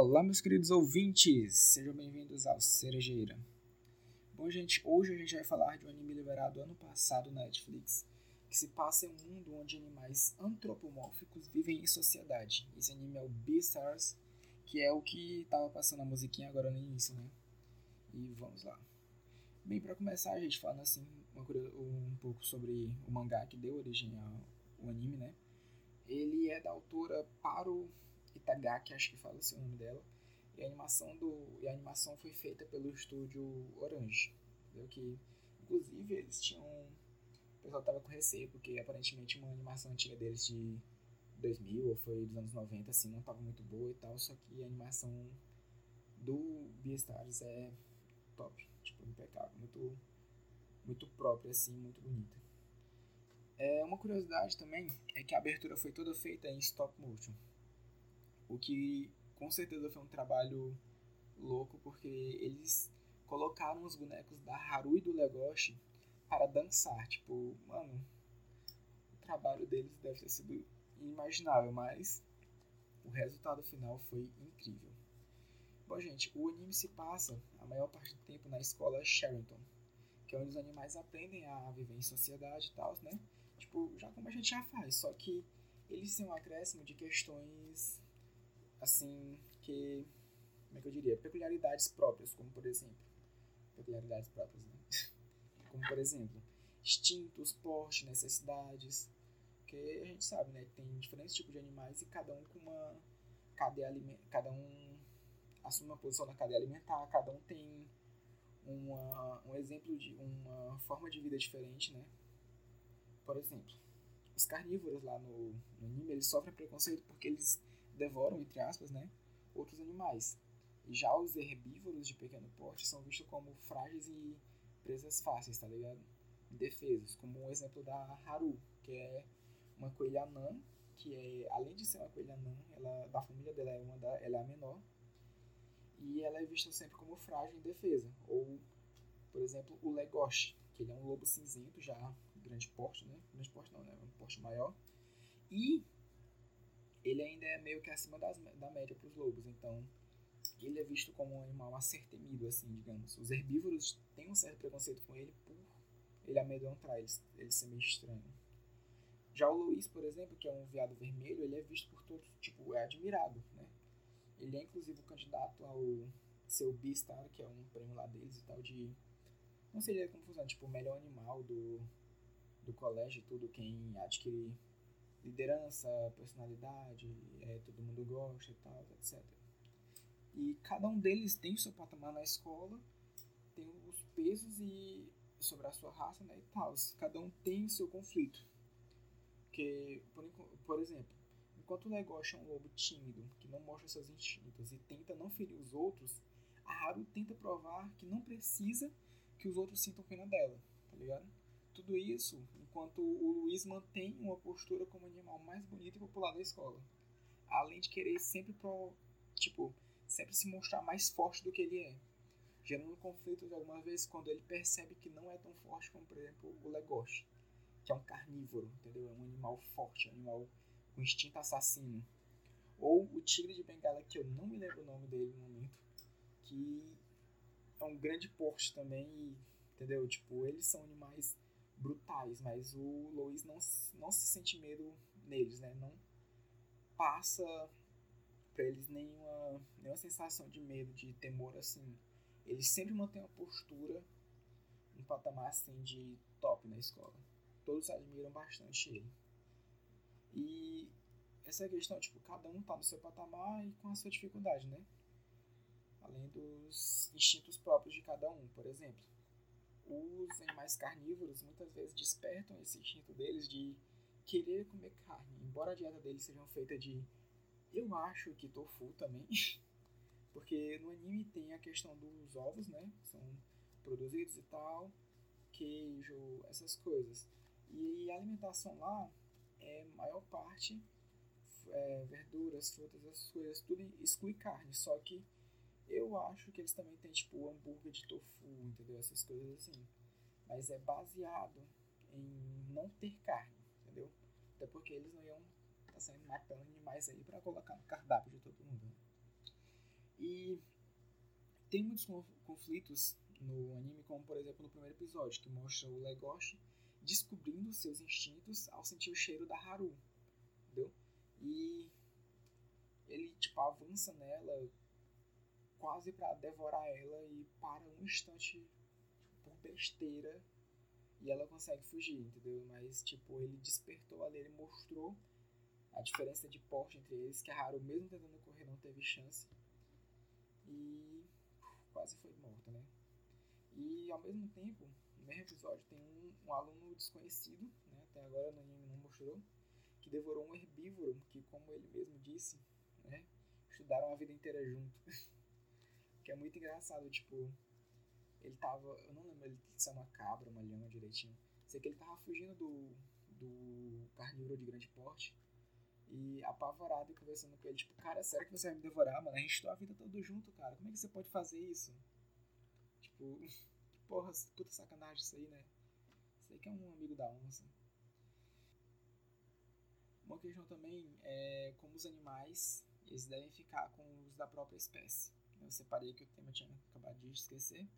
Olá, meus queridos ouvintes, sejam bem-vindos ao Cerejeira. Bom, gente, hoje a gente vai falar de um anime liberado ano passado na Netflix, que se passa em um mundo onde animais antropomórficos vivem em sociedade. Esse anime é o Beastars, que é o que tava passando a musiquinha agora no início, né? E vamos lá. Bem, para começar, a gente falando assim um pouco sobre o mangá que deu origem ao anime, né? Ele é da autora Paro Itagaki, acho que fala esse o nome dela. E a animação do e a animação foi feita pelo estúdio Orange, entendeu? Que inclusive eles tinham o pessoal tava com receio porque aparentemente uma animação antiga deles de 2000 ou foi dos anos 90 assim não tava muito boa e tal, só que a animação do Beastars é top, tipo impecável, muito muito própria assim, muito bonita. É, uma curiosidade também é que a abertura foi toda feita em stop motion. O que com certeza foi um trabalho louco, porque eles colocaram os bonecos da Haru e do Legoshi para dançar. Tipo, mano, o trabalho deles deve ter sido inimaginável, mas o resultado final foi incrível. Bom, gente, o anime se passa a maior parte do tempo na escola Sherrington, que é onde os animais aprendem a viver em sociedade e tal, né? Tipo, já como a gente já faz, só que eles têm um acréscimo de questões assim, que, como é que eu diria, peculiaridades próprias, como por exemplo, peculiaridades próprias, né? Como por exemplo, instintos, porte, necessidades, que a gente sabe, né, tem diferentes tipos de animais e cada um com uma cadeia alimentar, cada um assume uma posição na cadeia alimentar, cada um tem uma, um exemplo de uma forma de vida diferente, né? Por exemplo, os carnívoros lá no, no anime, eles sofrem preconceito porque eles devoram, entre aspas, né, outros animais. Já os herbívoros de pequeno porte são vistos como frágeis e presas fáceis, tá ligado? Indefesos, como um exemplo da Haru, que é uma coelha anã, que é, além de ser uma coelha anã, ela, da família dela é uma da, ela é a menor, e ela é vista sempre como frágil e indefesa. Ou, por exemplo, o Legoshi, que ele é um lobo cinzento já grande porte, né? Grande porte não, né? Um porte maior. E ele ainda é meio que acima das, da média para os lobos, então ele é visto como um animal a ser temido, assim, digamos. Os herbívoros têm um certo preconceito com ele por ele amedrontar, ele, ele ser meio estranho. Já o Luiz, por exemplo, que é um veado vermelho, ele é visto por todos, tipo, é admirado, né? Ele é inclusive o candidato ao seu Beastar, que é um prêmio lá deles e tal, de. Não sei como funciona, tipo, o melhor animal do, do colégio e tudo, quem adquirir liderança, personalidade, é, todo mundo gosta e tal, etc. E cada um deles tem o seu patamar na escola, tem os pesos e sobre a sua raça, né, e tal. Cada um tem o seu conflito. Que, por, por exemplo, enquanto o negócio é um lobo tímido, que não mostra seus instintos e tenta não ferir os outros, a Haru tenta provar que não precisa que os outros sintam pena dela, tá ligado? Tudo isso enquanto o Luiz mantém uma postura como animal mais bonito e popular da escola. Além de querer sempre pro, tipo, sempre se mostrar mais forte do que ele é. Gerando conflitos algumas vezes quando ele percebe que não é tão forte como, por exemplo, o Legoshi, que é um carnívoro, entendeu? É um animal forte, um animal com instinto assassino. Ou o tigre de Bengala, que eu não me lembro o nome dele no momento, que é um grande porte também, entendeu? Tipo, eles são animais brutais, mas o Lois não, não se sente medo neles, né? Não passa para eles nenhuma, nenhuma sensação de medo, de temor assim. Eles sempre mantêm uma postura, um patamar assim de top na escola. Todos admiram bastante ele. E essa questão, tipo, cada um tá no seu patamar e com a sua dificuldade, né? Além dos instintos próprios de cada um, por exemplo os animais carnívoros muitas vezes despertam esse instinto deles de querer comer carne, embora a dieta deles seja feita de eu acho que tofu também, porque no anime tem a questão dos ovos, né, são produzidos e tal, queijo, essas coisas. E a alimentação lá é maior parte é, verduras, frutas, essas coisas, tudo exclui carne, só que eu acho que eles também têm, tipo, hambúrguer de tofu, entendeu? Essas coisas assim. Mas é baseado em não ter carne, entendeu? Até porque eles não iam estar tá saindo matando animais aí para colocar no cardápio de todo mundo. Né? E tem muitos conflitos no anime, como por exemplo no primeiro episódio, que mostra o Legoshi descobrindo seus instintos ao sentir o cheiro da Haru, entendeu? E ele tipo avança nela quase para devorar ela e para um instante tipo, por besteira e ela consegue fugir, entendeu? Mas tipo ele despertou ali, ele mostrou a diferença de porte entre eles, que a Haru mesmo tentando correr não teve chance e quase foi morta, né? E ao mesmo tempo, no mesmo episódio tem um, um aluno desconhecido, né? Até agora no anime não mostrou, que devorou um herbívoro que, como ele mesmo disse, né? Estudaram a vida inteira junto. que é muito engraçado, tipo, ele tava, eu não lembro ele se é uma cabra, uma lhama direitinho. Sei que ele tava fugindo do, do carnívoro de grande porte e apavorado e conversando com ele, tipo, cara, sério que você vai me devorar, mano? A gente estudou a vida toda junto, cara. Como é que você pode fazer isso? Tipo, porra, puta sacanagem isso aí, né? Isso aí que é um amigo da onça. Uma questão também é como os animais eles devem ficar com os da própria espécie. Eu separei que o tema tinha acabado de esquecer.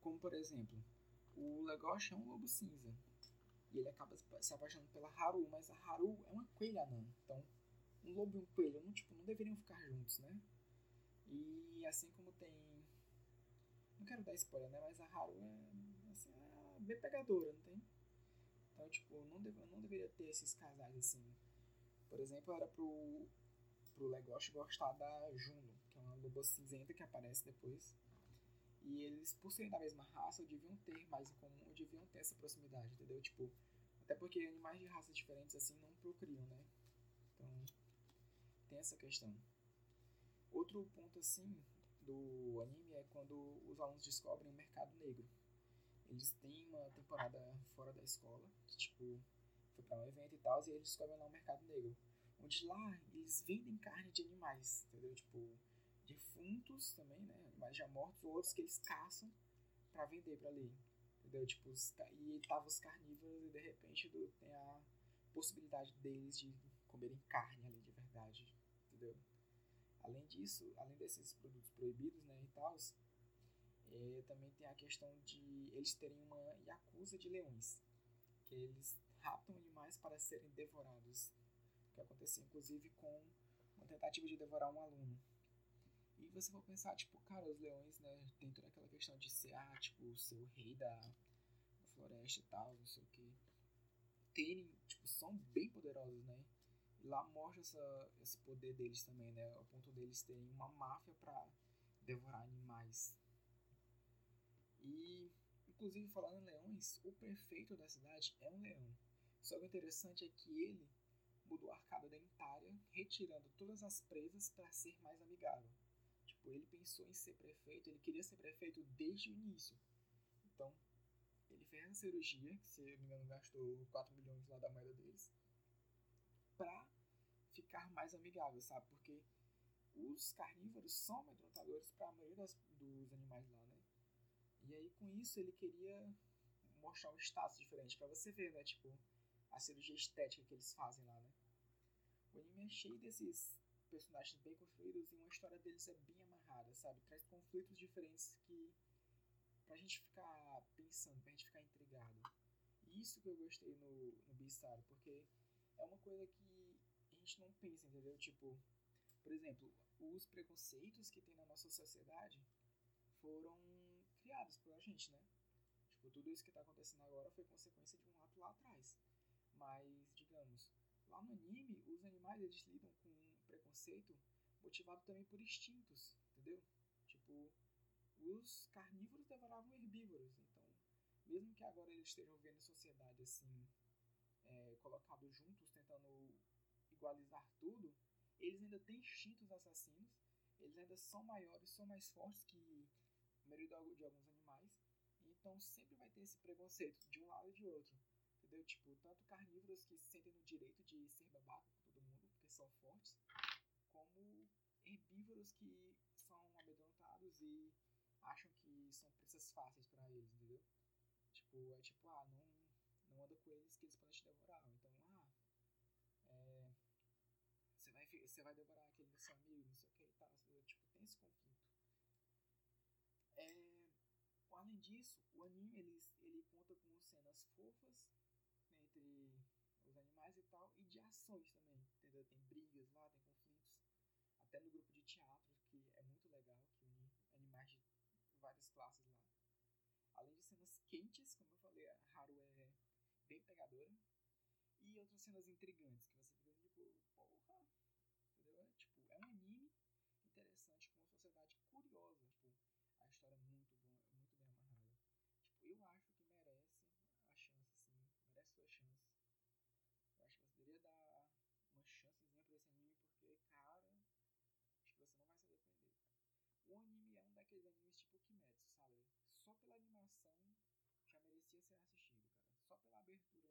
Como, por exemplo, o Legoshi é um lobo cinza. E ele acaba se apaixonando pela Haru, mas a Haru é uma coelha anã. Então, um lobo e um coelho não, tipo, não deveriam ficar juntos, né? E assim como tem. Não quero dar spoiler, né? Mas a Haru é, assim, é bem pegadora, não tem? Então, tipo, não, deve, não deveria ter esses casais assim. Por exemplo, era pro, pro Legoshi gostar da Juno, uma loba cinzenta que aparece depois. E eles, por serem da mesma raça, deviam ter mais em comum, deviam ter essa proximidade, entendeu? Tipo, até porque animais de raças diferentes assim não procriam, né? Então, tem essa questão. Outro ponto assim do anime é quando os alunos descobrem o mercado negro. Eles têm uma temporada fora da escola, que tipo, foi para um evento e tal, e eles descobrem lá o mercado negro. Onde lá eles vendem carne de animais, entendeu? Tipo, defuntos também, né? Animais já mortos, ou outros que eles caçam para vender para ali. Entendeu? Tipo, os, e tava os carnívoros e de repente do, tem a possibilidade deles de comerem carne ali de verdade. Entendeu? Além disso, além desses produtos proibidos, né, e tal, é, também tem a questão de eles terem uma yakuza de leões, que eles raptam animais para serem devorados, que aconteceu inclusive com uma tentativa de devorar um aluno. E você for pensar, tipo, cara, os leões, né, tem toda aquela questão de ser, ah, tipo, o seu rei da, floresta e tal, não sei o que. Terem, tipo, são bem poderosos, né? E lá mostra essa, esse poder deles também, né? Ao ponto deles terem uma máfia para devorar animais. E, inclusive, falando em leões, o prefeito da cidade é um leão. Só que o interessante é que ele mudou a arcada dentária, retirando todas as presas para ser mais amigável. Tipo, ele pensou em ser prefeito, ele queria ser prefeito desde o início. Então, ele fez a cirurgia, que se eu não me engano gastou 4 milhões lá da moeda deles, pra ficar mais amigável, sabe? Porque os carnívoros são amedrontadores para a maioria das, dos animais lá, né? E aí com isso ele queria mostrar um status diferente para você ver, né? Tipo, a cirurgia estética que eles fazem lá, né? O anime é cheio desses personagens bem construídos e uma história deles é bem amarrada, sabe? Traz conflitos diferentes que pra gente ficar pensando, pra gente ficar intrigado. Isso que eu gostei no, no Beastar, porque é uma coisa que a gente não pensa, entendeu? Tipo, por exemplo, os preconceitos que tem na nossa sociedade foram criados por a gente, né? Tipo, tudo isso que tá acontecendo agora foi consequência de um ato lá atrás. Mas, digamos, Lá no anime, os animais eles lidam com um preconceito motivado também por instintos, entendeu? Tipo, os carnívoros devoravam herbívoros, então, mesmo que agora eles estejam vendo a sociedade assim, é, colocados juntos, tentando igualizar tudo, eles ainda têm instintos assassinos, eles ainda são maiores, são mais fortes que a maioria de alguns animais, então sempre vai ter esse preconceito de um lado e de outro. Entendeu? Tipo, tanto carnívoros que se sentem no direito de ser babaca com todo mundo, porque são fortes, como herbívoros que são amedrontados e acham que são presas fáceis para eles, entendeu? Tipo, é tipo, ah, não, não anda com eles que eles podem te devorar. Então, ah, é, você vai, você vai devorar aquele seu amigo, não sei o que e tal. Tipo, tem esse conflito. É, além disso, o anime ele, ele conta com cenas fofas né, entre os animais e tal, e de ações também. Entendeu? Tem brigas lá, tem conflitos. Até no grupo de teatro, que é muito legal, que une animais de várias classes lá. Além de cenas quentes, como eu falei, a Haru é bem pegadora. E outras cenas intrigantes, que você fica tipo, porra. Entendeu? É, tipo, é um anime interessante com uma sociedade curiosa. Tipo, a história é muito, boa, muito bem amarrada. Tipo, eu acho que merece a chance, sim. Merece sua chance. Eu acho que você deveria dar uma chancezinha pra esse anime, porque, cara, acho que você não vai se arrepender. O daqueles animes tipo Kimetsu, sabe? Só pela animação já merecia ser assistido, cara. Só pela abertura